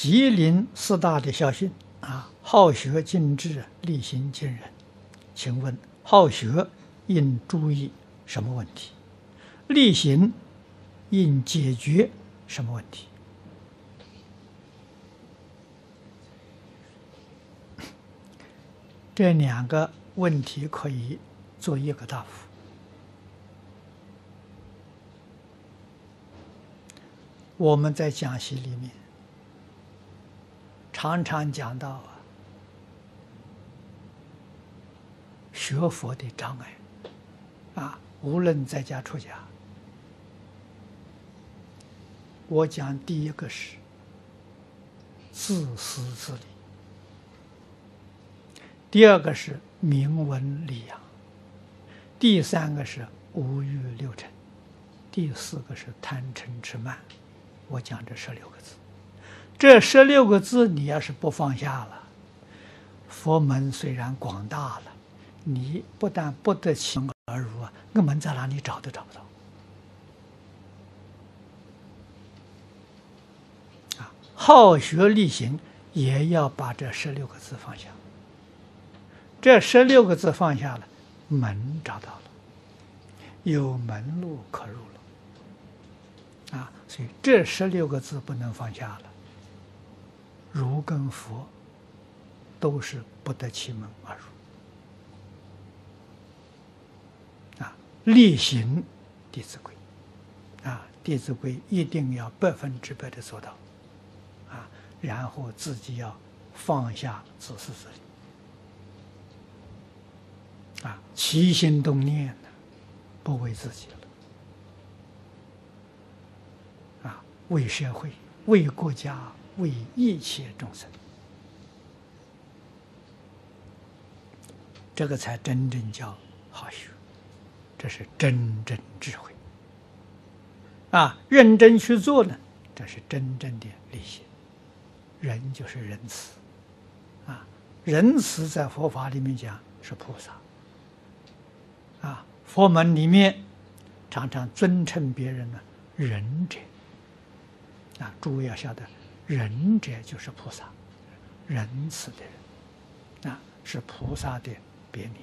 吉林四大的校训啊，好学敬智，力行敬人。请问好学应注意什么问题？力行应解决什么问题？这两个问题可以做一个答复。我们在讲习里面常常讲到啊，学佛的障碍啊，无论在家出家，我讲第一个是自私自利，第二个是名闻利养，第三个是五欲六尘，第四个是贪嗔痴慢。我讲这十六个字，这十六个字你要是不放下了，佛门虽然广大了，你不但不得其门而入啊，那门在哪里找都找不到。啊，好学力行也要把这十六个字放下，这十六个字放下了，门找到了，有门路可入了。啊，所以这十六个字不能放下了。儒跟佛都是不得其门而入。啊，力行《弟子规》，啊，《弟子规》一定要百分之百的做到。啊，然后自己要放下自私自利。啊，起心动念呢，不为自己了。为社会、为国家、为一切众生，这个才真正叫好学，这是真正智慧。啊，认真去做呢，这是真正的力行。人就是仁慈，啊，仁慈在佛法里面讲是菩萨。啊，佛门里面常常尊称别人呢，仁者。啊，诸位要晓得，仁者就是菩萨，仁慈的人，啊，是菩萨的别名。